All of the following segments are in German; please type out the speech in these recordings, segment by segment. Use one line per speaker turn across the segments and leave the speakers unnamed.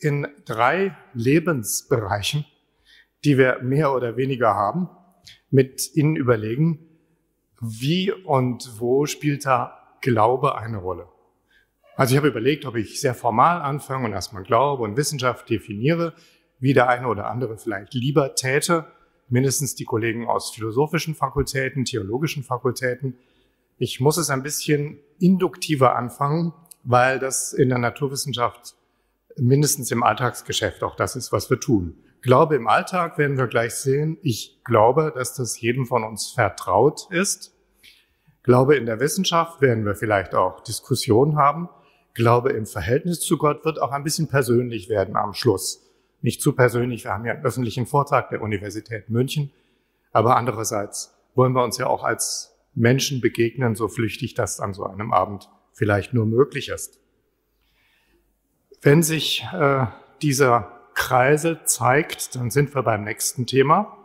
in drei Lebensbereichen, die wir mehr oder weniger haben, mit Ihnen überlegen, wie und wo spielt da Glaube eine Rolle. Also ich habe überlegt, ob ich sehr formal anfange und erstmal Glaube und Wissenschaft definiere, wie der eine oder andere vielleicht lieber täte, mindestens die Kollegen aus philosophischen Fakultäten, theologischen Fakultäten. Ich muss es ein bisschen induktiver anfangen, weil das in der Naturwissenschaft mindestens im Alltagsgeschäft auch das ist, was wir tun. Glaube im Alltag werden wir gleich sehen. Ich glaube, dass das jedem von uns vertraut ist. Glaube in der Wissenschaft werden wir vielleicht auch Diskussionen haben. Glaube im Verhältnis zu Gott wird auch ein bisschen persönlich werden am Schluss. Nicht zu persönlich, wir haben ja einen öffentlichen Vortrag der Universität München. Aber andererseits wollen wir uns ja auch als Menschen begegnen, so flüchtig das an so einem Abend vielleicht nur möglich ist. Wenn sich äh, dieser Kreisel zeigt, dann sind wir beim nächsten Thema.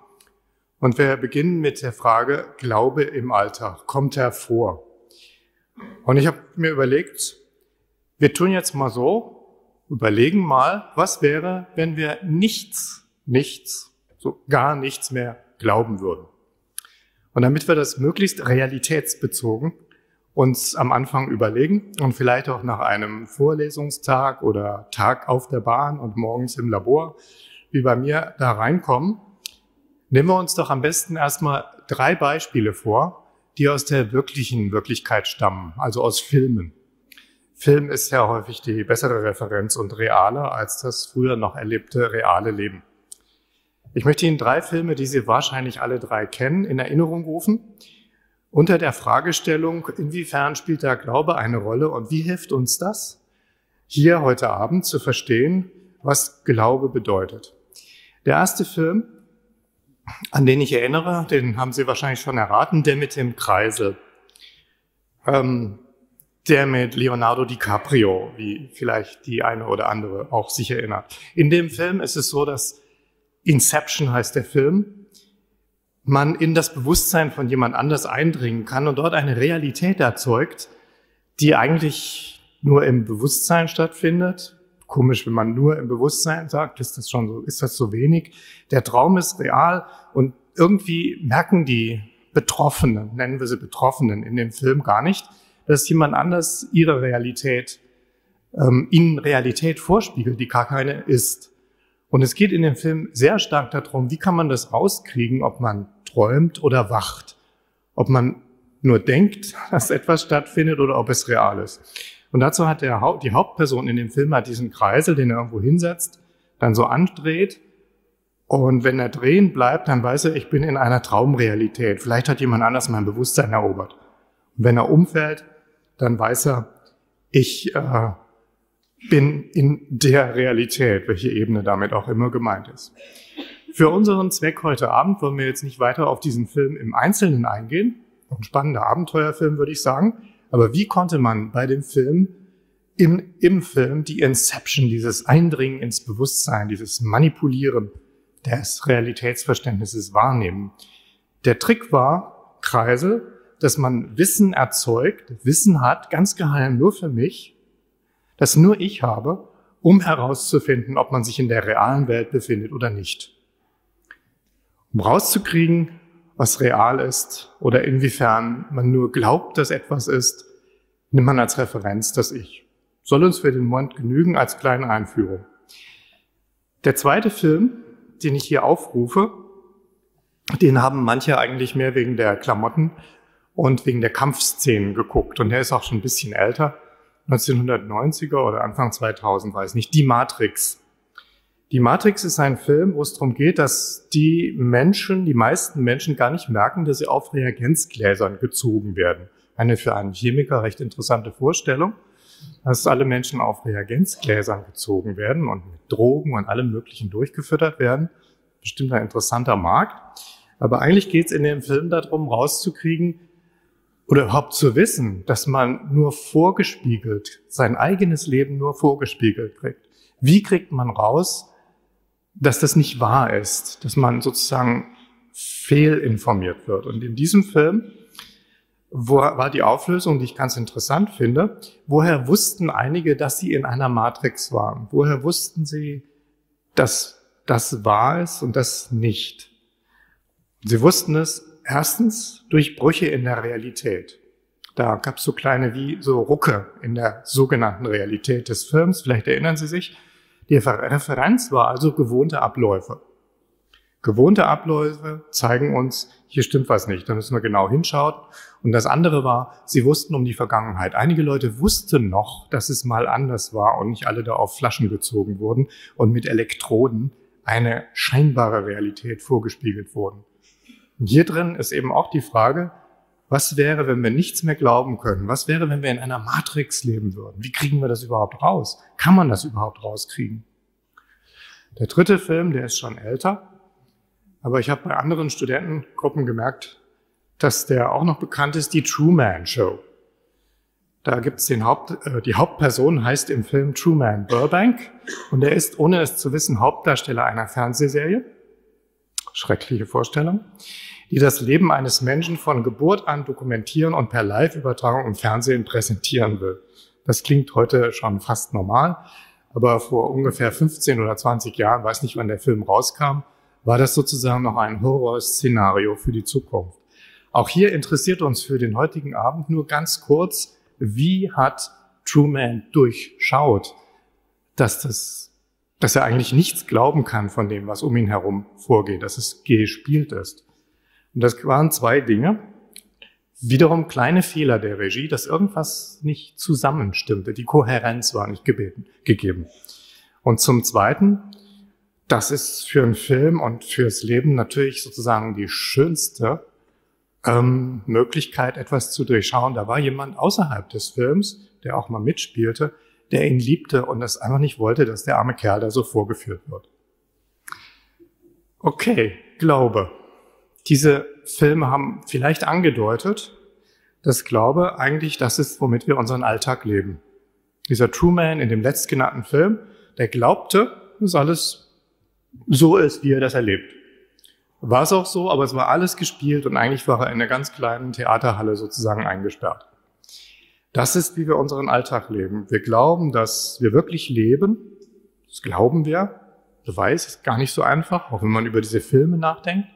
Und wir beginnen mit der Frage, Glaube im Alltag, kommt er vor? Und ich habe mir überlegt, wir tun jetzt mal so, überlegen mal, was wäre, wenn wir nichts, nichts, so gar nichts mehr glauben würden. Und damit wir das möglichst realitätsbezogen uns am Anfang überlegen und vielleicht auch nach einem Vorlesungstag oder Tag auf der Bahn und morgens im Labor, wie bei mir, da reinkommen, nehmen wir uns doch am besten erstmal drei Beispiele vor, die aus der wirklichen Wirklichkeit stammen, also aus Filmen. Film ist ja häufig die bessere Referenz und realer als das früher noch erlebte reale Leben. Ich möchte Ihnen drei Filme, die Sie wahrscheinlich alle drei kennen, in Erinnerung rufen unter der Fragestellung, inwiefern spielt der Glaube eine Rolle und wie hilft uns das, hier heute Abend zu verstehen, was Glaube bedeutet. Der erste Film, an den ich erinnere, den haben Sie wahrscheinlich schon erraten, der mit dem Kreisel. Ähm, der mit Leonardo DiCaprio, wie vielleicht die eine oder andere auch sich erinnert. In dem Film ist es so, dass Inception heißt der Film man in das Bewusstsein von jemand anders eindringen kann und dort eine Realität erzeugt, die eigentlich nur im Bewusstsein stattfindet. Komisch, wenn man nur im Bewusstsein sagt, ist das schon so, ist das so wenig. Der Traum ist real und irgendwie merken die Betroffenen, nennen wir sie Betroffenen in dem Film gar nicht, dass jemand anders ihre Realität, ähm, ihnen Realität vorspiegelt, die gar keine ist. Und es geht in dem Film sehr stark darum, wie kann man das rauskriegen, ob man träumt oder wacht. Ob man nur denkt, dass etwas stattfindet oder ob es real ist. Und dazu hat der, die Hauptperson in dem Film hat diesen Kreisel, den er irgendwo hinsetzt, dann so andreht. Und wenn er drehen bleibt, dann weiß er, ich bin in einer Traumrealität. Vielleicht hat jemand anders mein Bewusstsein erobert. Und wenn er umfällt, dann weiß er, ich äh, bin in der Realität, welche Ebene damit auch immer gemeint ist. Für unseren Zweck heute Abend wollen wir jetzt nicht weiter auf diesen Film im Einzelnen eingehen. Ein spannender Abenteuerfilm, würde ich sagen. Aber wie konnte man bei dem Film, im, im Film, die Inception, dieses Eindringen ins Bewusstsein, dieses Manipulieren des Realitätsverständnisses wahrnehmen? Der Trick war, Kreisel, dass man Wissen erzeugt, Wissen hat, ganz geheim nur für mich, das nur ich habe, um herauszufinden, ob man sich in der realen Welt befindet oder nicht. Um rauszukriegen, was real ist oder inwiefern man nur glaubt, dass etwas ist, nimmt man als Referenz das Ich. Soll uns für den Moment genügen als kleine Einführung. Der zweite Film, den ich hier aufrufe, den haben manche eigentlich mehr wegen der Klamotten und wegen der Kampfszenen geguckt. Und der ist auch schon ein bisschen älter. 1990er oder Anfang 2000, weiß nicht, Die Matrix. Die Matrix ist ein Film, wo es darum geht, dass die Menschen, die meisten Menschen gar nicht merken, dass sie auf Reagenzgläsern gezogen werden. Eine für einen Chemiker recht interessante Vorstellung. dass alle Menschen auf Reagenzgläsern gezogen werden und mit Drogen und allem Möglichen durchgefüttert werden. Bestimmt ein interessanter Markt. Aber eigentlich geht es in dem Film darum, rauszukriegen oder überhaupt zu wissen, dass man nur vorgespiegelt, sein eigenes Leben nur vorgespiegelt kriegt. Wie kriegt man raus, dass das nicht wahr ist, dass man sozusagen fehlinformiert wird? Und in diesem Film wo war die Auflösung, die ich ganz interessant finde. Woher wussten einige, dass sie in einer Matrix waren? Woher wussten sie, dass das wahr ist und das nicht? Sie wussten es erstens durch Brüche in der Realität. Da gab es so kleine wie so Rucke in der sogenannten Realität des Films. Vielleicht erinnern Sie sich. Die Referenz war also gewohnte Abläufe. Gewohnte Abläufe zeigen uns, hier stimmt was nicht, da müssen wir genau hinschauen. Und das andere war, sie wussten um die Vergangenheit. Einige Leute wussten noch, dass es mal anders war und nicht alle da auf Flaschen gezogen wurden und mit Elektroden eine scheinbare Realität vorgespiegelt wurden. Und hier drin ist eben auch die Frage, was wäre, wenn wir nichts mehr glauben können? Was wäre, wenn wir in einer Matrix leben würden? Wie kriegen wir das überhaupt raus? Kann man das überhaupt rauskriegen? Der dritte Film, der ist schon älter, aber ich habe bei anderen Studentengruppen gemerkt, dass der auch noch bekannt ist, die Truman Show. Da gibt's den Haupt, äh, die Hauptperson heißt im Film Truman Burbank und er ist, ohne es zu wissen, Hauptdarsteller einer Fernsehserie. Schreckliche Vorstellung, die das Leben eines Menschen von Geburt an dokumentieren und per Live-Übertragung im Fernsehen präsentieren will. Das klingt heute schon fast normal, aber vor ungefähr 15 oder 20 Jahren, weiß nicht, wann der Film rauskam, war das sozusagen noch ein Horrorszenario für die Zukunft. Auch hier interessiert uns für den heutigen Abend nur ganz kurz, wie hat Truman durchschaut, dass das, dass er eigentlich nichts glauben kann von dem, was um ihn herum vorgeht, dass es gespielt ist. Und das waren zwei Dinge. Wiederum kleine Fehler der Regie, dass irgendwas nicht zusammenstimmte. Die Kohärenz war nicht gebeten, gegeben. Und zum Zweiten, das ist für einen Film und fürs Leben natürlich sozusagen die schönste ähm, Möglichkeit, etwas zu durchschauen. Da war jemand außerhalb des Films, der auch mal mitspielte, der ihn liebte und es einfach nicht wollte, dass der arme Kerl da so vorgeführt wird. Okay, Glaube. Diese Filme haben vielleicht angedeutet, dass Glaube eigentlich das ist, womit wir unseren Alltag leben. Dieser Truman in dem letztgenannten Film, der glaubte, das ist alles so ist, wie er das erlebt. War es auch so, aber es war alles gespielt und eigentlich war er in einer ganz kleinen Theaterhalle sozusagen eingesperrt. Das ist, wie wir unseren Alltag leben. Wir glauben, dass wir wirklich leben. Das glauben wir. Beweis ist gar nicht so einfach, auch wenn man über diese Filme nachdenkt.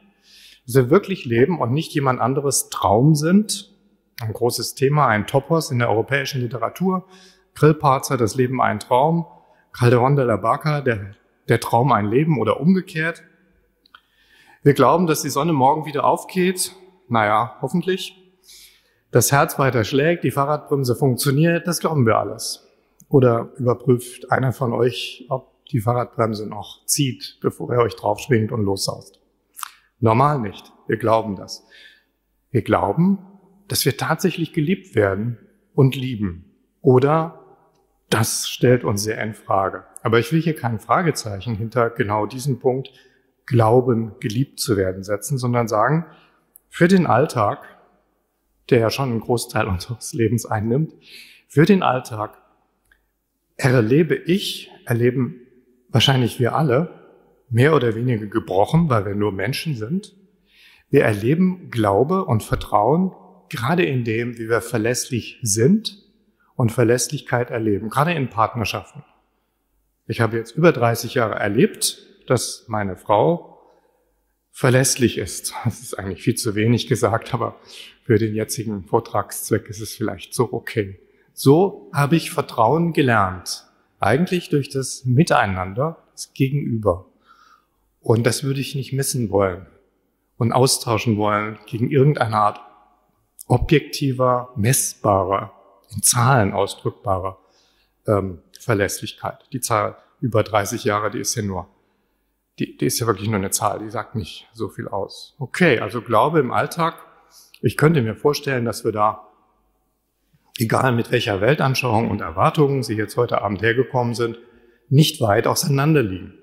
Dass wir wirklich leben und nicht jemand anderes Traum sind. Ein großes Thema, ein Topos in der europäischen Literatur. Grillparzer, das Leben ein Traum. Calderon de la Barca, der der Traum ein Leben oder umgekehrt. Wir glauben, dass die Sonne morgen wieder aufgeht. Naja, hoffentlich. Das Herz weiter schlägt, die Fahrradbremse funktioniert, das glauben wir alles. Oder überprüft einer von euch, ob die Fahrradbremse noch zieht, bevor er euch draufschwingt und lossaust. Normal nicht. Wir glauben das. Wir glauben, dass wir tatsächlich geliebt werden und lieben. Oder das stellt uns sehr in Frage. Aber ich will hier kein Fragezeichen hinter genau diesem Punkt Glauben, geliebt zu werden setzen, sondern sagen, für den Alltag, der ja schon einen Großteil unseres Lebens einnimmt, für den Alltag erlebe ich, erleben wahrscheinlich wir alle, mehr oder weniger gebrochen, weil wir nur Menschen sind. Wir erleben Glaube und Vertrauen gerade in dem, wie wir verlässlich sind und Verlässlichkeit erleben, gerade in Partnerschaften. Ich habe jetzt über 30 Jahre erlebt, dass meine Frau verlässlich ist. Das ist eigentlich viel zu wenig gesagt, aber für den jetzigen Vortragszweck ist es vielleicht so okay. So habe ich Vertrauen gelernt. Eigentlich durch das Miteinander, das Gegenüber. Und das würde ich nicht missen wollen und austauschen wollen gegen irgendeine Art objektiver, messbarer, in Zahlen ausdrückbarer ähm, Verlässlichkeit. Die Zahl über 30 Jahre, die ist ja nur, die, die ist ja wirklich nur eine Zahl, die sagt nicht so viel aus. Okay, also Glaube im Alltag. Ich könnte mir vorstellen, dass wir da egal mit welcher Weltanschauung und Erwartungen Sie jetzt heute Abend hergekommen sind, nicht weit auseinander liegen.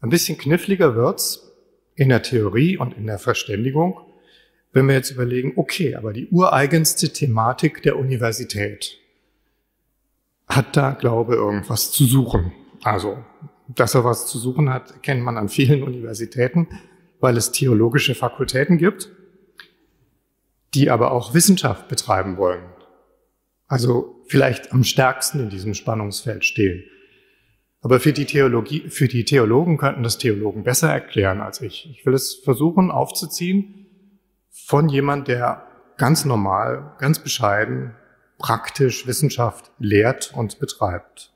Ein bisschen kniffliger wird's in der Theorie und in der Verständigung, wenn wir jetzt überlegen, okay, aber die ureigenste Thematik der Universität hat da Glaube irgendwas zu suchen. Also, dass er was zu suchen hat, kennt man an vielen Universitäten, weil es theologische Fakultäten gibt, die aber auch Wissenschaft betreiben wollen. Also vielleicht am stärksten in diesem Spannungsfeld stehen. Aber für die Theologie, für die Theologen könnten das Theologen besser erklären als ich. Ich will es versuchen aufzuziehen von jemand, der ganz normal, ganz bescheiden, praktisch Wissenschaft lehrt und betreibt.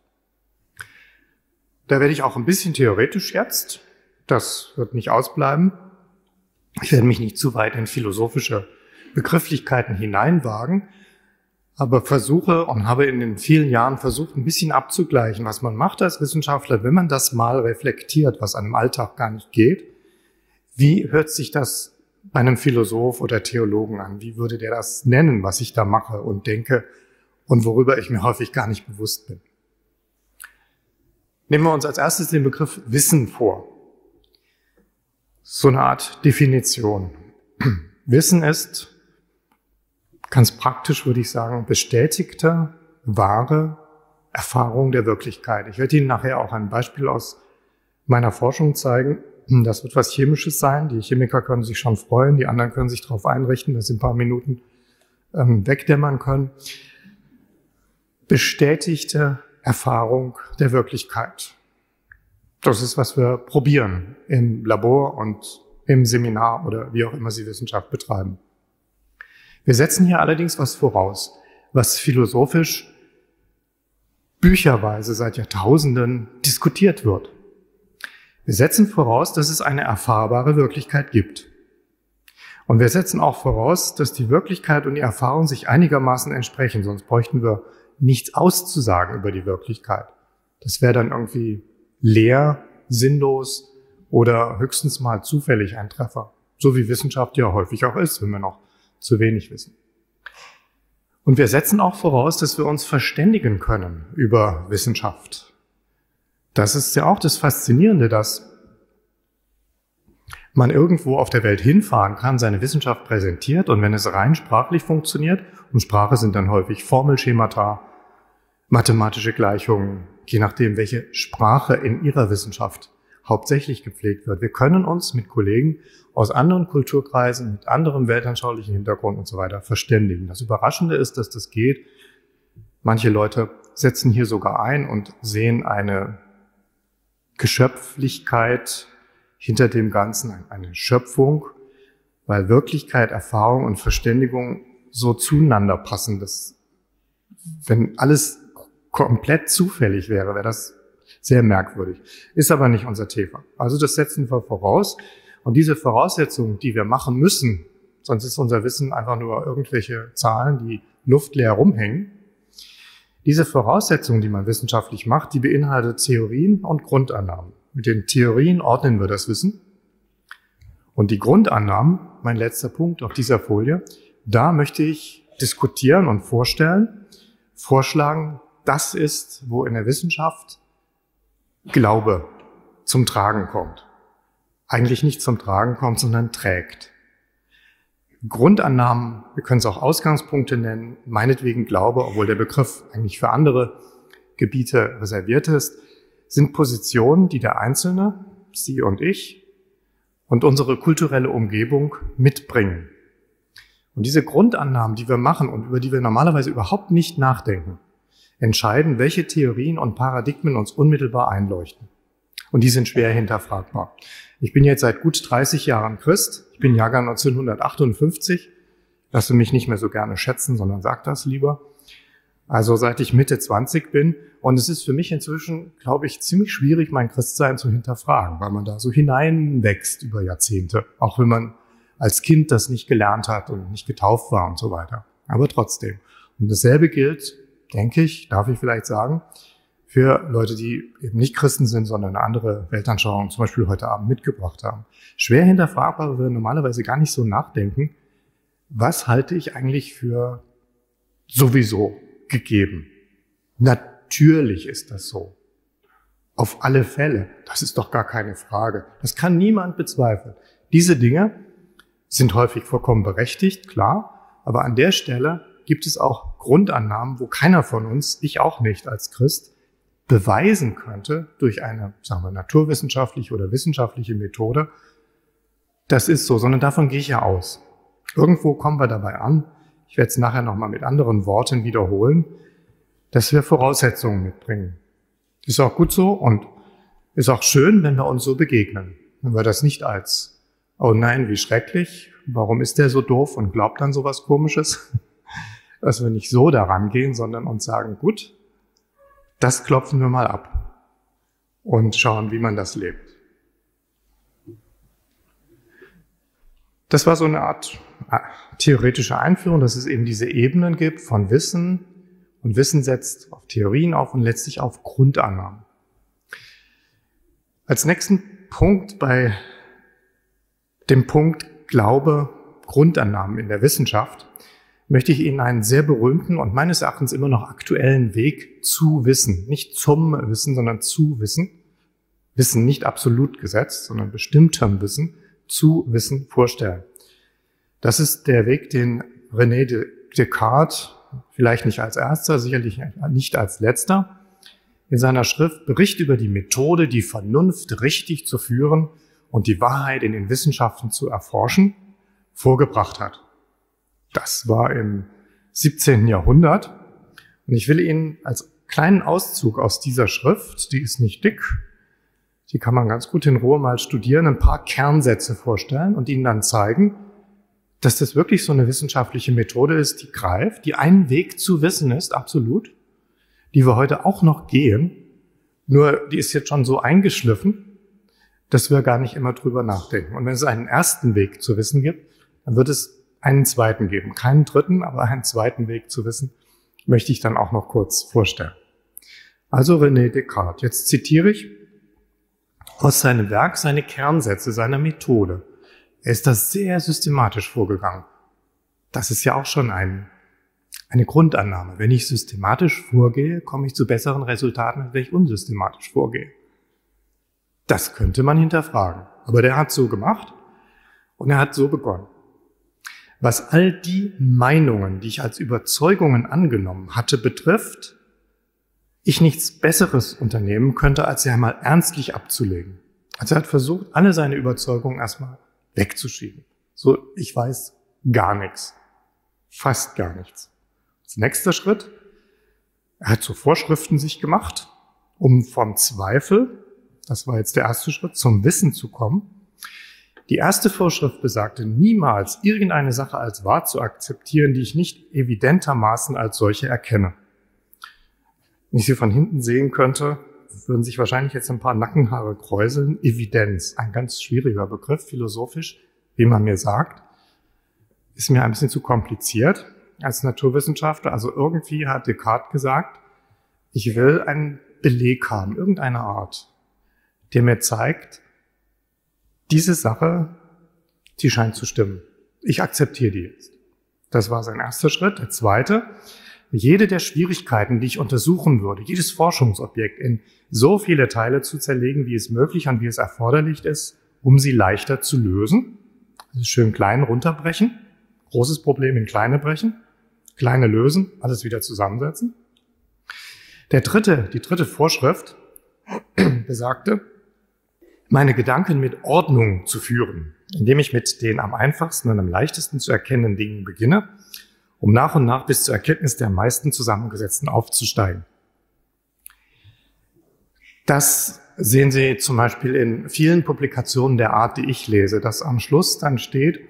Da werde ich auch ein bisschen theoretisch jetzt. Das wird nicht ausbleiben. Ich werde mich nicht zu weit in philosophische Begrifflichkeiten hineinwagen, aber versuche und habe in den vielen Jahren versucht, ein bisschen abzugleichen, was man macht als Wissenschaftler, wenn man das mal reflektiert, was einem Alltag gar nicht geht. Wie hört sich das bei einem Philosoph oder Theologen an? Wie würde der das nennen, was ich da mache und denke und worüber ich mir häufig gar nicht bewusst bin? Nehmen wir uns als erstes den Begriff Wissen vor. So eine Art Definition. Wissen ist, ganz praktisch würde ich sagen, bestätigte, wahre Erfahrung der Wirklichkeit. Ich werde Ihnen nachher auch ein Beispiel aus meiner Forschung zeigen. Das wird was Chemisches sein. Die Chemiker können sich schon freuen, die anderen können sich darauf einrichten, dass sie ein paar Minuten ähm, wegdämmern können. Bestätigte Erfahrung der Wirklichkeit. Das ist, was wir probieren im Labor und im Seminar oder wie auch immer Sie Wissenschaft betreiben. Wir setzen hier allerdings was voraus, was philosophisch bücherweise seit Jahrtausenden diskutiert wird. Wir setzen voraus, dass es eine erfahrbare Wirklichkeit gibt. Und wir setzen auch voraus, dass die Wirklichkeit und die Erfahrung sich einigermaßen entsprechen, sonst bräuchten wir nichts auszusagen über die Wirklichkeit. Das wäre dann irgendwie leer, sinnlos oder höchstens mal zufällig ein Treffer. So wie Wissenschaft ja häufig auch ist, wenn wir noch zu wenig wissen. Und wir setzen auch voraus, dass wir uns verständigen können über Wissenschaft. Das ist ja auch das Faszinierende, dass man irgendwo auf der Welt hinfahren kann, seine Wissenschaft präsentiert und wenn es rein sprachlich funktioniert, und Sprache sind dann häufig Formelschemata, mathematische Gleichungen, je nachdem, welche Sprache in ihrer Wissenschaft hauptsächlich gepflegt wird. Wir können uns mit Kollegen aus anderen Kulturkreisen, mit anderem weltanschaulichen Hintergrund und so weiter verständigen. Das Überraschende ist, dass das geht. Manche Leute setzen hier sogar ein und sehen eine Geschöpflichkeit hinter dem Ganzen, eine Schöpfung, weil Wirklichkeit, Erfahrung und Verständigung so zueinander passen, dass wenn alles komplett zufällig wäre, wäre das sehr merkwürdig. Ist aber nicht unser Thema. Also das setzen wir voraus. Und diese Voraussetzungen, die wir machen müssen, sonst ist unser Wissen einfach nur irgendwelche Zahlen, die luftleer rumhängen. Diese Voraussetzungen, die man wissenschaftlich macht, die beinhaltet Theorien und Grundannahmen. Mit den Theorien ordnen wir das Wissen. Und die Grundannahmen, mein letzter Punkt auf dieser Folie, da möchte ich diskutieren und vorstellen, vorschlagen, das ist, wo in der Wissenschaft Glaube zum Tragen kommt. Eigentlich nicht zum Tragen kommt, sondern trägt. Grundannahmen, wir können es auch Ausgangspunkte nennen, meinetwegen Glaube, obwohl der Begriff eigentlich für andere Gebiete reserviert ist, sind Positionen, die der Einzelne, Sie und ich, und unsere kulturelle Umgebung mitbringen. Und diese Grundannahmen, die wir machen und über die wir normalerweise überhaupt nicht nachdenken, entscheiden, welche Theorien und Paradigmen uns unmittelbar einleuchten. Und die sind schwer hinterfragbar. Ich bin jetzt seit gut 30 Jahren Christ. Ich bin Jahrgang 1958. Lasse mich nicht mehr so gerne schätzen, sondern sag das lieber. Also seit ich Mitte 20 bin. Und es ist für mich inzwischen, glaube ich, ziemlich schwierig, mein Christsein zu hinterfragen, weil man da so hineinwächst über Jahrzehnte. Auch wenn man als Kind das nicht gelernt hat und nicht getauft war und so weiter. Aber trotzdem. Und dasselbe gilt denke ich, darf ich vielleicht sagen, für Leute, die eben nicht Christen sind, sondern eine andere Weltanschauung zum Beispiel heute Abend mitgebracht haben. Schwer hinterfragbar, weil wir normalerweise gar nicht so nachdenken, was halte ich eigentlich für sowieso gegeben. Natürlich ist das so. Auf alle Fälle. Das ist doch gar keine Frage. Das kann niemand bezweifeln. Diese Dinge sind häufig vollkommen berechtigt, klar. Aber an der Stelle gibt es auch Grundannahmen, wo keiner von uns, ich auch nicht als Christ, beweisen könnte durch eine, sagen wir, naturwissenschaftliche oder wissenschaftliche Methode, das ist so, sondern davon gehe ich ja aus. Irgendwo kommen wir dabei an, ich werde es nachher nochmal mit anderen Worten wiederholen, dass wir Voraussetzungen mitbringen. Ist auch gut so und ist auch schön, wenn wir uns so begegnen. Wenn wir das nicht als, oh nein, wie schrecklich, warum ist der so doof und glaubt dann sowas komisches, dass wir nicht so daran gehen, sondern uns sagen, gut, das klopfen wir mal ab und schauen, wie man das lebt. Das war so eine Art äh, theoretische Einführung, dass es eben diese Ebenen gibt von Wissen und Wissen setzt auf Theorien auf und letztlich auf Grundannahmen. Als nächsten Punkt bei dem Punkt Glaube, Grundannahmen in der Wissenschaft möchte ich Ihnen einen sehr berühmten und meines Erachtens immer noch aktuellen Weg zu Wissen, nicht zum Wissen, sondern zu Wissen, Wissen nicht absolut gesetzt, sondern bestimmtem Wissen, zu Wissen vorstellen. Das ist der Weg, den René Descartes, vielleicht nicht als erster, sicherlich nicht als letzter, in seiner Schrift Bericht über die Methode, die Vernunft richtig zu führen und die Wahrheit in den Wissenschaften zu erforschen, vorgebracht hat. Das war im 17. Jahrhundert. Und ich will Ihnen als kleinen Auszug aus dieser Schrift, die ist nicht dick, die kann man ganz gut in Ruhe mal studieren, ein paar Kernsätze vorstellen und Ihnen dann zeigen, dass das wirklich so eine wissenschaftliche Methode ist, die greift, die ein Weg zu wissen ist, absolut, die wir heute auch noch gehen, nur die ist jetzt schon so eingeschliffen, dass wir gar nicht immer drüber nachdenken. Und wenn es einen ersten Weg zu wissen gibt, dann wird es einen zweiten geben. Keinen dritten, aber einen zweiten Weg zu wissen, möchte ich dann auch noch kurz vorstellen. Also René Descartes. Jetzt zitiere ich aus seinem Werk seine Kernsätze seiner Methode. Er ist da sehr systematisch vorgegangen. Das ist ja auch schon ein, eine Grundannahme. Wenn ich systematisch vorgehe, komme ich zu besseren Resultaten, als wenn ich unsystematisch vorgehe. Das könnte man hinterfragen. Aber der hat so gemacht und er hat so begonnen was all die Meinungen, die ich als Überzeugungen angenommen hatte, betrifft, ich nichts Besseres unternehmen könnte, als sie einmal ernstlich abzulegen. Also er hat versucht, alle seine Überzeugungen erstmal wegzuschieben. So, ich weiß gar nichts. Fast gar nichts. Als nächster Schritt, er hat so Vorschriften sich gemacht, um vom Zweifel, das war jetzt der erste Schritt, zum Wissen zu kommen. Die erste Vorschrift besagte, niemals irgendeine Sache als wahr zu akzeptieren, die ich nicht evidentermaßen als solche erkenne. Wenn ich sie von hinten sehen könnte, würden sich wahrscheinlich jetzt ein paar Nackenhaare kräuseln. Evidenz, ein ganz schwieriger Begriff, philosophisch, wie man mir sagt, ist mir ein bisschen zu kompliziert als Naturwissenschaftler. Also irgendwie hat Descartes gesagt, ich will einen Beleg haben, irgendeine Art, der mir zeigt, diese Sache, die scheint zu stimmen. Ich akzeptiere die jetzt. Das war sein erster Schritt. Der zweite, jede der Schwierigkeiten, die ich untersuchen würde, jedes Forschungsobjekt in so viele Teile zu zerlegen, wie es möglich und wie es erforderlich ist, um sie leichter zu lösen. Also schön klein runterbrechen, großes Problem in kleine brechen, kleine lösen, alles wieder zusammensetzen. Der dritte, die dritte Vorschrift besagte, meine Gedanken mit Ordnung zu führen, indem ich mit den am einfachsten und am leichtesten zu erkennenden Dingen beginne, um nach und nach bis zur Erkenntnis der meisten zusammengesetzten aufzusteigen. Das sehen Sie zum Beispiel in vielen Publikationen der Art, die ich lese, dass am Schluss dann steht,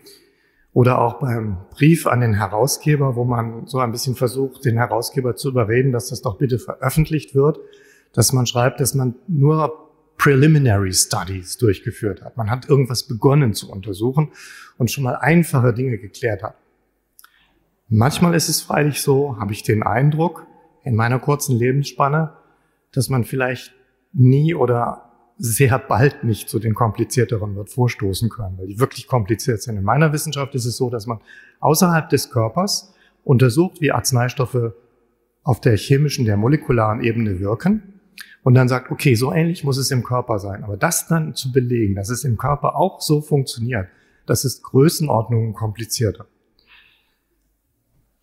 oder auch beim Brief an den Herausgeber, wo man so ein bisschen versucht, den Herausgeber zu überreden, dass das doch bitte veröffentlicht wird, dass man schreibt, dass man nur Preliminary Studies durchgeführt hat. Man hat irgendwas begonnen zu untersuchen und schon mal einfache Dinge geklärt hat. Manchmal ist es freilich so, habe ich den Eindruck, in meiner kurzen Lebensspanne, dass man vielleicht nie oder sehr bald nicht zu den komplizierteren wird vorstoßen können, weil die wirklich kompliziert sind. In meiner Wissenschaft ist es so, dass man außerhalb des Körpers untersucht, wie Arzneistoffe auf der chemischen, der molekularen Ebene wirken und dann sagt, okay, so ähnlich muss es im Körper sein. Aber das dann zu belegen, dass es im Körper auch so funktioniert, das ist Größenordnungen komplizierter.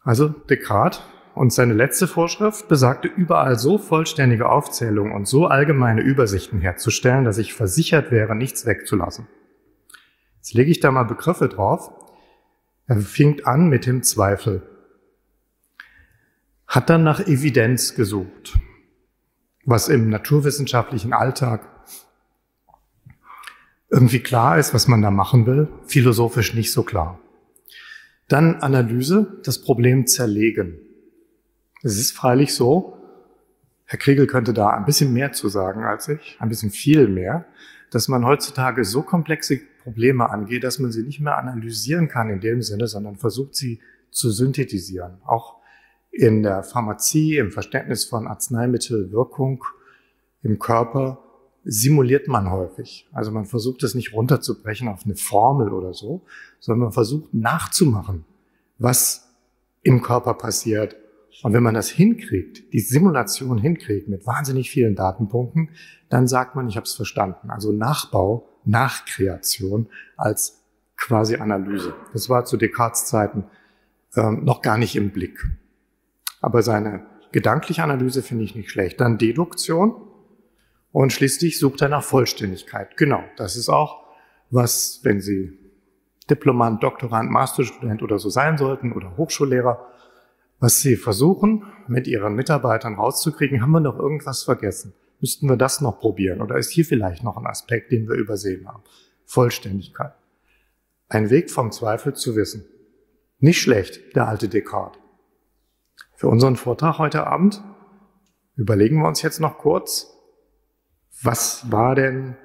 Also Descartes und seine letzte Vorschrift besagte überall so vollständige Aufzählungen und so allgemeine Übersichten herzustellen, dass ich versichert wäre, nichts wegzulassen. Jetzt lege ich da mal Begriffe drauf. Er fing an mit dem Zweifel. Hat dann nach Evidenz gesucht, was im naturwissenschaftlichen Alltag irgendwie klar ist, was man da machen will, philosophisch nicht so klar. Dann Analyse, das Problem zerlegen. Es ist freilich so, Herr Kriegel könnte da ein bisschen mehr zu sagen als ich, ein bisschen viel mehr, dass man heutzutage so komplexe Probleme angeht, dass man sie nicht mehr analysieren kann in dem Sinne, sondern versucht sie zu synthetisieren. Auch in der Pharmazie, im Verständnis von Arzneimittelwirkung im Körper simuliert man häufig. Also man versucht es nicht runterzubrechen auf eine Formel oder so, sondern man versucht nachzumachen, was im Körper passiert. Und wenn man das hinkriegt, die Simulation hinkriegt mit wahnsinnig vielen Datenpunkten, dann sagt man, ich habe es verstanden. Also Nachbau, Nachkreation als quasi Analyse. Das war zu Descartes Zeiten ähm, noch gar nicht im Blick. Aber seine gedankliche Analyse finde ich nicht schlecht. Dann Deduktion, und schließlich sucht er nach Vollständigkeit. Genau, das ist auch was, wenn Sie Diplomant, Doktorand, Masterstudent oder so sein sollten oder Hochschullehrer, was Sie versuchen, mit Ihren Mitarbeitern rauszukriegen, haben wir noch irgendwas vergessen? Müssten wir das noch probieren? Oder ist hier vielleicht noch ein Aspekt, den wir übersehen haben? Vollständigkeit. Ein Weg vom Zweifel zu wissen. Nicht schlecht, der alte Descartes. Für unseren Vortrag heute Abend überlegen wir uns jetzt noch kurz, was war denn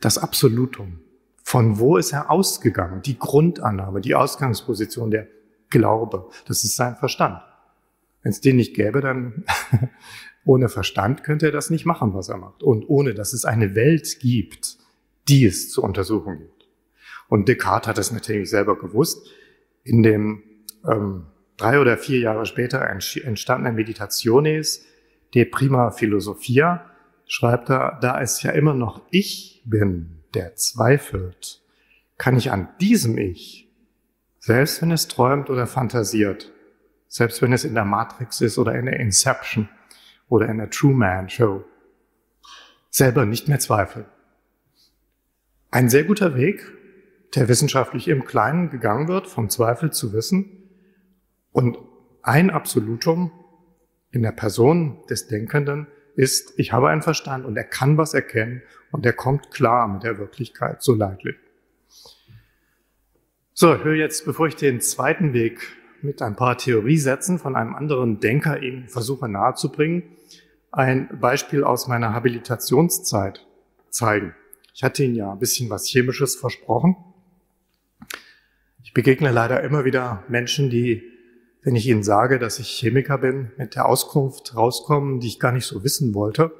das Absolutum? Von wo ist er ausgegangen? Die Grundannahme, die Ausgangsposition, der Glaube, das ist sein Verstand. Wenn es den nicht gäbe, dann ohne Verstand könnte er das nicht machen, was er macht. Und ohne, dass es eine Welt gibt, die es zu untersuchen gibt. Und Descartes hat das natürlich selber gewusst. In dem ähm, drei oder vier Jahre später entstandenen Meditationes de Prima Philosophia schreibt er, da es ja immer noch ich bin, der zweifelt, kann ich an diesem Ich, selbst wenn es träumt oder fantasiert, selbst wenn es in der Matrix ist oder in der Inception oder in der Truman Show, selber nicht mehr zweifeln. Ein sehr guter Weg, der wissenschaftlich im Kleinen gegangen wird, vom Zweifel zu wissen und ein Absolutum in der Person des Denkenden ist, ich habe einen Verstand und er kann was erkennen und er kommt klar mit der Wirklichkeit, so leidlich. So, ich will jetzt, bevor ich den zweiten Weg mit ein paar Theoriesätzen von einem anderen Denker Ihnen versuche nahezubringen, ein Beispiel aus meiner Habilitationszeit zeigen. Ich hatte Ihnen ja ein bisschen was Chemisches versprochen. Ich begegne leider immer wieder Menschen, die wenn ich Ihnen sage, dass ich Chemiker bin, mit der Auskunft rauskommen, die ich gar nicht so wissen wollte.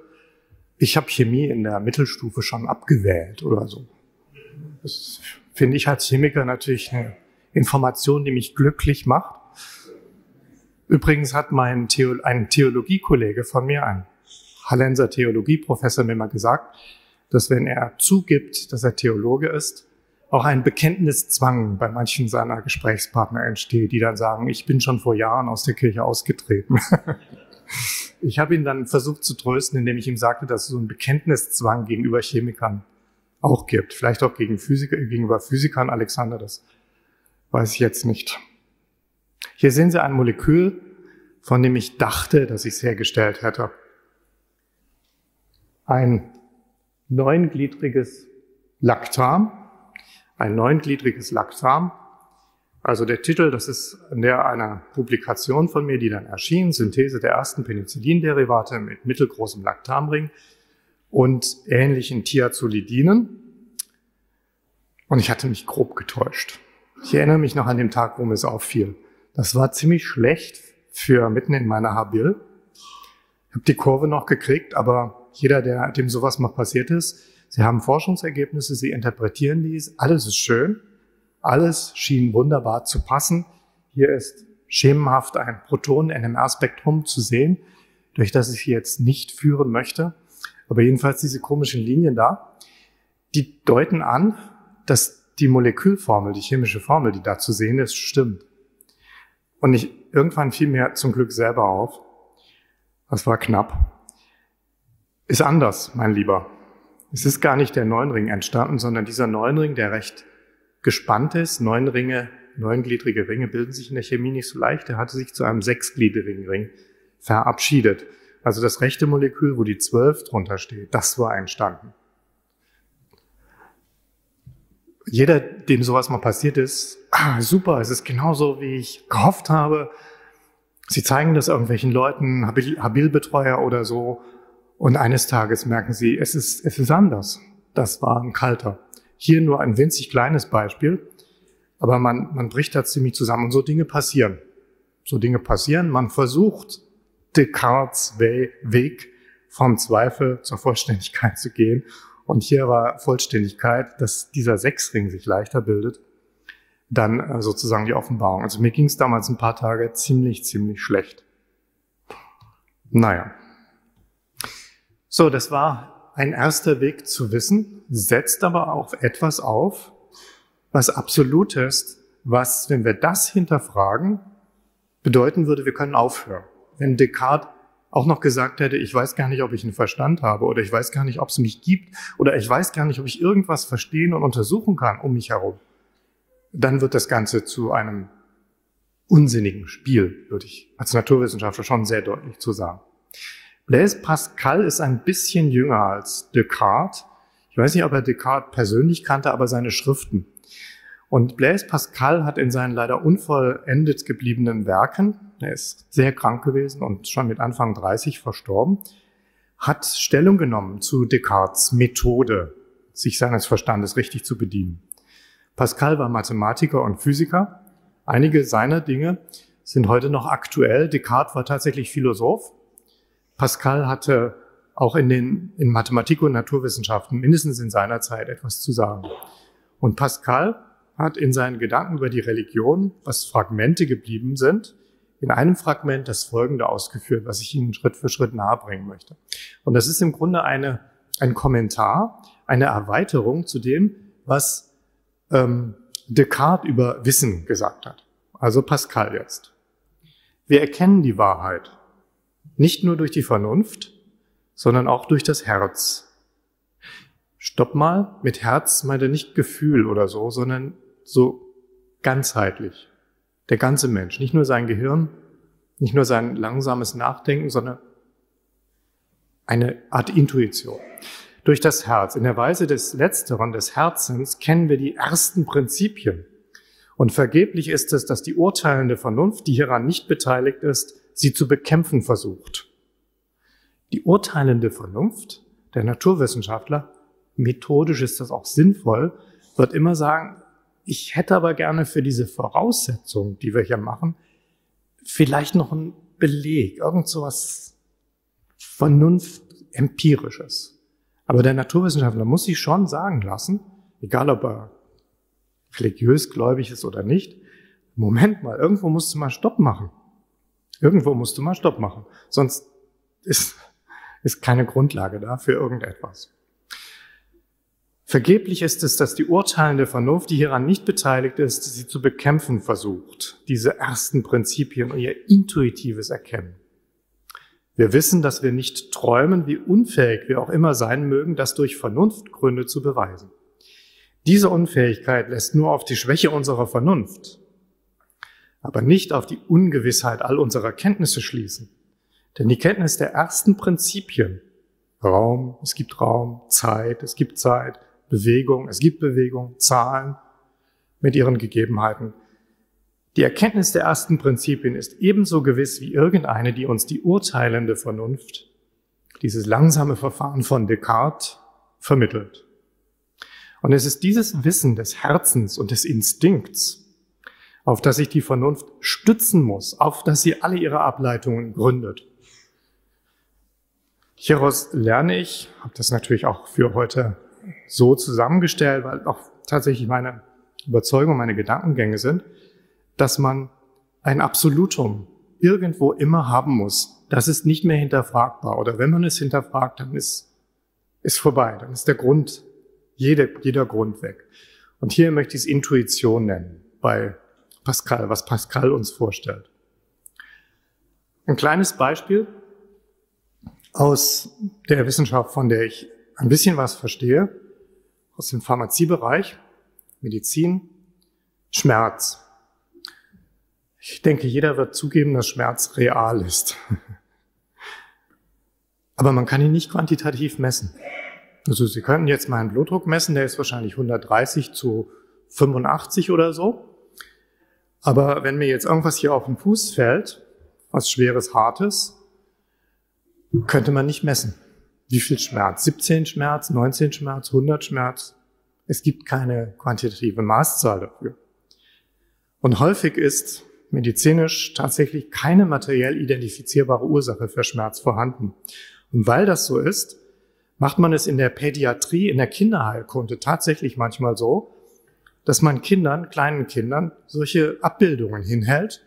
Ich habe Chemie in der Mittelstufe schon abgewählt oder so. Das finde ich als Chemiker natürlich eine Information, die mich glücklich macht. Übrigens hat mein Theo ein Theologiekollege von mir, ein Hallenser Theologieprofessor, mir mal gesagt, dass wenn er zugibt, dass er Theologe ist, auch ein Bekenntniszwang bei manchen seiner Gesprächspartner entsteht, die dann sagen, ich bin schon vor Jahren aus der Kirche ausgetreten. ich habe ihn dann versucht zu trösten, indem ich ihm sagte, dass es so einen Bekenntniszwang gegenüber Chemikern auch gibt. Vielleicht auch gegen Physiker, gegenüber Physikern, Alexander, das weiß ich jetzt nicht. Hier sehen Sie ein Molekül, von dem ich dachte, dass ich es hergestellt hätte. Ein neungliedriges Laktam, ein neungliedriges Lactam. Also der Titel, das ist in der einer Publikation von mir, die dann erschien, Synthese der ersten Penicillinderivate mit mittelgroßem Lactamring und ähnlichen Thiazolidinen. Und ich hatte mich grob getäuscht. Ich erinnere mich noch an den Tag, wo mir es auffiel. Das war ziemlich schlecht für mitten in meiner Habil. Ich habe die Kurve noch gekriegt, aber jeder, der dem sowas mal passiert ist, Sie haben Forschungsergebnisse, Sie interpretieren dies, alles ist schön, alles schien wunderbar zu passen. Hier ist schemenhaft ein Protonen-NMR-Spektrum zu sehen, durch das ich jetzt nicht führen möchte. Aber jedenfalls diese komischen Linien da, die deuten an, dass die Molekülformel, die chemische Formel, die da zu sehen ist, stimmt. Und ich, irgendwann fiel mir zum Glück selber auf, das war knapp, ist anders, mein Lieber. Es ist gar nicht der Neunring entstanden, sondern dieser Neunring, der recht gespannt ist. Neun Ringe, neungliedrige Ringe bilden sich in der Chemie nicht so leicht. Der hatte sich zu einem sechsgliedrigen Ring verabschiedet. Also das rechte Molekül, wo die zwölf drunter steht, das war entstanden. Jeder, dem sowas mal passiert ist, ah, super, es ist genauso, wie ich gehofft habe. Sie zeigen das irgendwelchen Leuten, Habilbetreuer oder so, und eines Tages merken sie, es ist, es ist anders. Das war ein kalter. Hier nur ein winzig kleines Beispiel, aber man, man bricht da ziemlich zusammen und so Dinge passieren. So Dinge passieren. Man versucht, Descartes Weg vom Zweifel zur Vollständigkeit zu gehen. Und hier war Vollständigkeit, dass dieser Sechsring sich leichter bildet, dann äh, sozusagen die Offenbarung. Also mir ging es damals ein paar Tage ziemlich, ziemlich schlecht. Naja. So, das war ein erster Weg zu wissen, setzt aber auch etwas auf, was absolut ist, was, wenn wir das hinterfragen, bedeuten würde, wir können aufhören. Wenn Descartes auch noch gesagt hätte, ich weiß gar nicht, ob ich einen Verstand habe oder ich weiß gar nicht, ob es mich gibt oder ich weiß gar nicht, ob ich irgendwas verstehen und untersuchen kann um mich herum, dann wird das Ganze zu einem unsinnigen Spiel, würde ich als Naturwissenschaftler schon sehr deutlich zu sagen. Blaise Pascal ist ein bisschen jünger als Descartes. Ich weiß nicht, ob er Descartes persönlich kannte, aber seine Schriften. Und Blaise Pascal hat in seinen leider unvollendet gebliebenen Werken, er ist sehr krank gewesen und schon mit Anfang 30 verstorben, hat Stellung genommen zu Descartes Methode, sich seines Verstandes richtig zu bedienen. Pascal war Mathematiker und Physiker. Einige seiner Dinge sind heute noch aktuell. Descartes war tatsächlich Philosoph Pascal hatte auch in den in Mathematik und Naturwissenschaften mindestens in seiner Zeit etwas zu sagen. Und Pascal hat in seinen Gedanken über die Religion, was Fragmente geblieben sind, in einem Fragment das Folgende ausgeführt, was ich Ihnen Schritt für Schritt nahebringen möchte. Und das ist im Grunde eine, ein Kommentar, eine Erweiterung zu dem, was ähm, Descartes über Wissen gesagt hat. Also Pascal jetzt. Wir erkennen die Wahrheit nicht nur durch die Vernunft, sondern auch durch das Herz. Stopp mal, mit Herz meint er nicht Gefühl oder so, sondern so ganzheitlich. Der ganze Mensch, nicht nur sein Gehirn, nicht nur sein langsames Nachdenken, sondern eine Art Intuition. Durch das Herz. In der Weise des Letzteren, des Herzens, kennen wir die ersten Prinzipien. Und vergeblich ist es, dass die urteilende Vernunft, die hieran nicht beteiligt ist, sie zu bekämpfen versucht. Die urteilende Vernunft der Naturwissenschaftler, methodisch ist das auch sinnvoll, wird immer sagen, ich hätte aber gerne für diese Voraussetzung, die wir hier machen, vielleicht noch einen Beleg, irgend so was Vernunft empirisches. Aber der Naturwissenschaftler muss sich schon sagen lassen, egal ob er religiös gläubig ist oder nicht, Moment mal, irgendwo musst du mal Stopp machen. Irgendwo musst du mal Stopp machen. Sonst ist, ist keine Grundlage da für irgendetwas. Vergeblich ist es, dass die urteilende Vernunft, die hieran nicht beteiligt ist, sie zu bekämpfen versucht, diese ersten Prinzipien und ihr intuitives Erkennen. Wir wissen, dass wir nicht träumen, wie unfähig wir auch immer sein mögen, das durch Vernunftgründe zu beweisen. Diese Unfähigkeit lässt nur auf die Schwäche unserer Vernunft, aber nicht auf die Ungewissheit all unserer Kenntnisse schließen. Denn die Kenntnis der ersten Prinzipien, Raum, es gibt Raum, Zeit, es gibt Zeit, Bewegung, es gibt Bewegung, Zahlen mit ihren Gegebenheiten. Die Erkenntnis der ersten Prinzipien ist ebenso gewiss wie irgendeine, die uns die urteilende Vernunft, dieses langsame Verfahren von Descartes, vermittelt. Und es ist dieses Wissen des Herzens und des Instinkts, auf das sich die Vernunft stützen muss, auf das sie alle ihre Ableitungen gründet. Hieraus lerne ich, habe das natürlich auch für heute so zusammengestellt, weil auch tatsächlich meine Überzeugung, meine Gedankengänge sind, dass man ein Absolutum irgendwo immer haben muss. Das ist nicht mehr hinterfragbar. Oder wenn man es hinterfragt, dann ist, ist vorbei. Dann ist der Grund, jeder, jeder Grund weg. Und hier möchte ich es Intuition nennen, bei Pascal, was Pascal uns vorstellt. Ein kleines Beispiel aus der Wissenschaft, von der ich ein bisschen was verstehe, aus dem Pharmaziebereich, Medizin, Schmerz. Ich denke, jeder wird zugeben, dass Schmerz real ist. Aber man kann ihn nicht quantitativ messen. Also Sie könnten jetzt meinen Blutdruck messen, der ist wahrscheinlich 130 zu 85 oder so. Aber wenn mir jetzt irgendwas hier auf den Fuß fällt, was schweres, hartes, könnte man nicht messen. Wie viel Schmerz? 17 Schmerz, 19 Schmerz, 100 Schmerz? Es gibt keine quantitative Maßzahl dafür. Und häufig ist medizinisch tatsächlich keine materiell identifizierbare Ursache für Schmerz vorhanden. Und weil das so ist, macht man es in der Pädiatrie, in der Kinderheilkunde tatsächlich manchmal so, dass man Kindern, kleinen Kindern, solche Abbildungen hinhält.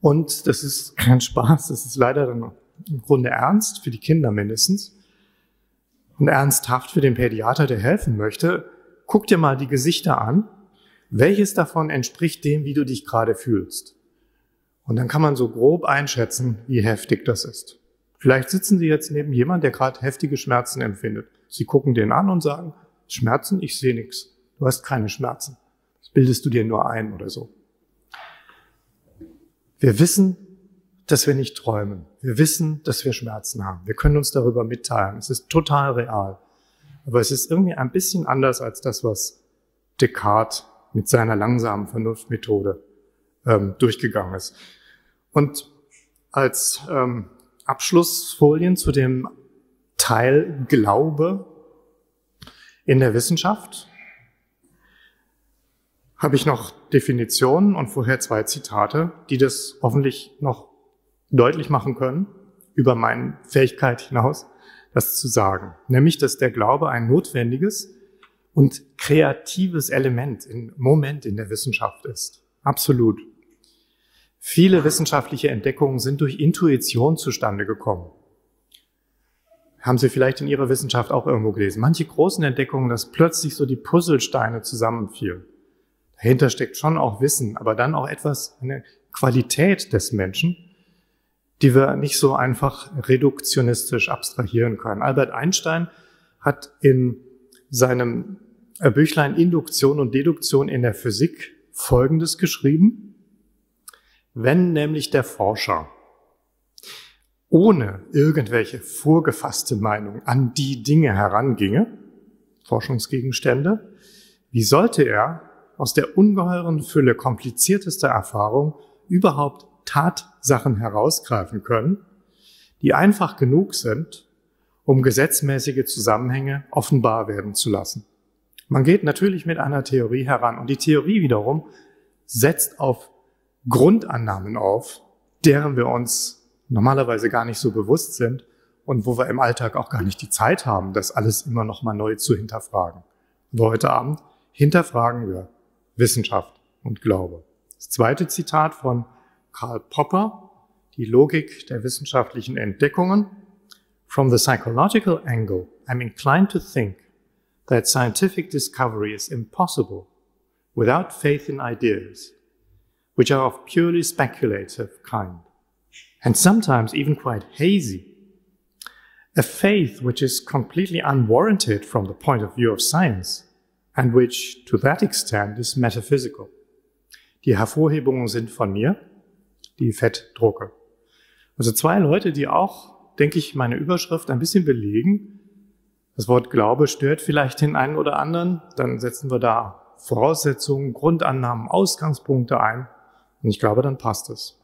Und das ist kein Spaß, das ist leider dann im Grunde ernst, für die Kinder mindestens. Und ernsthaft für den Pädiater, der helfen möchte. Guck dir mal die Gesichter an. Welches davon entspricht dem, wie du dich gerade fühlst? Und dann kann man so grob einschätzen, wie heftig das ist. Vielleicht sitzen Sie jetzt neben jemand, der gerade heftige Schmerzen empfindet. Sie gucken den an und sagen, Schmerzen, ich sehe nichts. Du hast keine Schmerzen. Das bildest du dir nur ein oder so. Wir wissen, dass wir nicht träumen. Wir wissen, dass wir Schmerzen haben. Wir können uns darüber mitteilen. Es ist total real. Aber es ist irgendwie ein bisschen anders als das, was Descartes mit seiner langsamen Vernunftmethode ähm, durchgegangen ist. Und als ähm, Abschlussfolien zu dem Teil Glaube in der Wissenschaft habe ich noch Definitionen und vorher zwei Zitate, die das hoffentlich noch deutlich machen können, über meine Fähigkeit hinaus, das zu sagen. Nämlich, dass der Glaube ein notwendiges und kreatives Element, im Moment in der Wissenschaft ist. Absolut. Viele wissenschaftliche Entdeckungen sind durch Intuition zustande gekommen. Haben Sie vielleicht in Ihrer Wissenschaft auch irgendwo gelesen. Manche großen Entdeckungen, dass plötzlich so die Puzzlesteine zusammenfielen. Dahinter steckt schon auch Wissen, aber dann auch etwas, eine Qualität des Menschen, die wir nicht so einfach reduktionistisch abstrahieren können. Albert Einstein hat in seinem Büchlein Induktion und Deduktion in der Physik Folgendes geschrieben. Wenn nämlich der Forscher ohne irgendwelche vorgefasste Meinung an die Dinge heranginge, Forschungsgegenstände, wie sollte er aus der ungeheuren Fülle kompliziertester Erfahrung überhaupt Tatsachen herausgreifen können, die einfach genug sind, um gesetzmäßige Zusammenhänge offenbar werden zu lassen. Man geht natürlich mit einer Theorie heran und die Theorie wiederum setzt auf Grundannahmen auf, deren wir uns normalerweise gar nicht so bewusst sind und wo wir im Alltag auch gar nicht die Zeit haben, das alles immer noch mal neu zu hinterfragen. Aber heute Abend hinterfragen wir Wissenschaft und Glaube. Das zweite Zitat von Karl Popper, die Logik der wissenschaftlichen Entdeckungen. From the psychological angle, I'm inclined to think that scientific discovery is impossible without faith in ideas which are of purely speculative kind, and sometimes even quite hazy. A faith which is completely unwarranted from the point of view of science, and which, to that extent, is metaphysical. Die Hervorhebungen sind von mir, die Fettdrucke. Also zwei Leute, die auch, denke ich, meine Überschrift ein bisschen belegen. Das Wort Glaube stört vielleicht den einen oder anderen. Dann setzen wir da Voraussetzungen, Grundannahmen, Ausgangspunkte ein. Und ich glaube, dann passt es.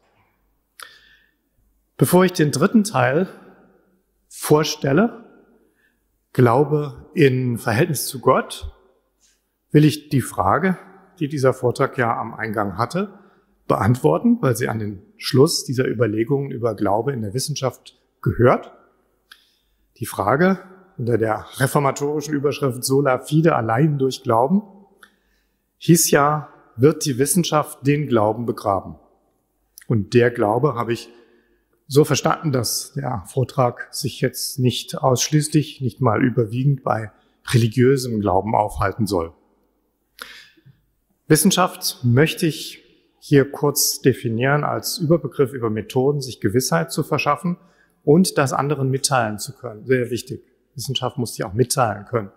Bevor ich den dritten Teil vorstelle, Glaube in Verhältnis zu Gott, will ich die Frage, die dieser Vortrag ja am Eingang hatte, beantworten, weil sie an den Schluss dieser Überlegungen über Glaube in der Wissenschaft gehört. Die Frage unter der reformatorischen Überschrift Sola Fide allein durch Glauben hieß ja, wird die Wissenschaft den Glauben begraben? Und der Glaube habe ich so verstanden, dass der Vortrag sich jetzt nicht ausschließlich, nicht mal überwiegend bei religiösem Glauben aufhalten soll. Wissenschaft möchte ich hier kurz definieren als Überbegriff über Methoden, sich Gewissheit zu verschaffen und das anderen mitteilen zu können. Sehr wichtig. Wissenschaft muss sich auch mitteilen können.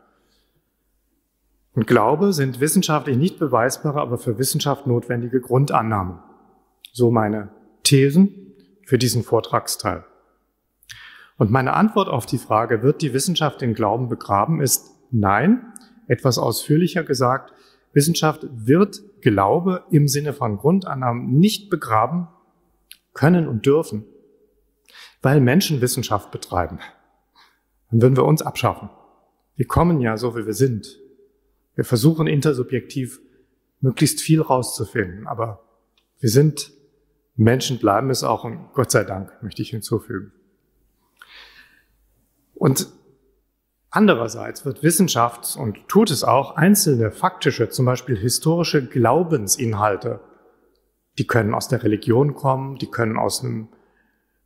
Und Glaube sind wissenschaftlich nicht beweisbare, aber für Wissenschaft notwendige Grundannahmen. So meine Thesen für diesen Vortragsteil. Und meine Antwort auf die Frage, wird die Wissenschaft den Glauben begraben, ist nein. Etwas ausführlicher gesagt, Wissenschaft wird Glaube im Sinne von Grundannahmen nicht begraben können und dürfen, weil Menschen Wissenschaft betreiben. Dann würden wir uns abschaffen. Wir kommen ja so, wie wir sind. Wir versuchen intersubjektiv möglichst viel rauszufinden, aber wir sind Menschen, bleiben es auch und Gott sei Dank möchte ich hinzufügen. Und andererseits wird Wissenschaft und tut es auch einzelne faktische, zum Beispiel historische Glaubensinhalte, die können aus der Religion kommen, die können aus einem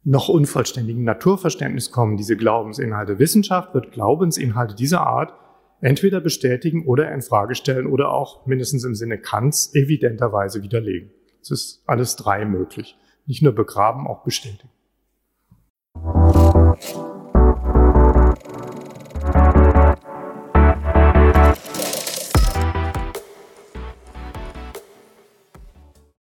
noch unvollständigen Naturverständnis kommen, diese Glaubensinhalte. Wissenschaft wird Glaubensinhalte dieser Art entweder bestätigen oder in Frage stellen oder auch mindestens im Sinne Kants evidenterweise widerlegen. Es ist alles drei möglich. Nicht nur begraben, auch bestätigen.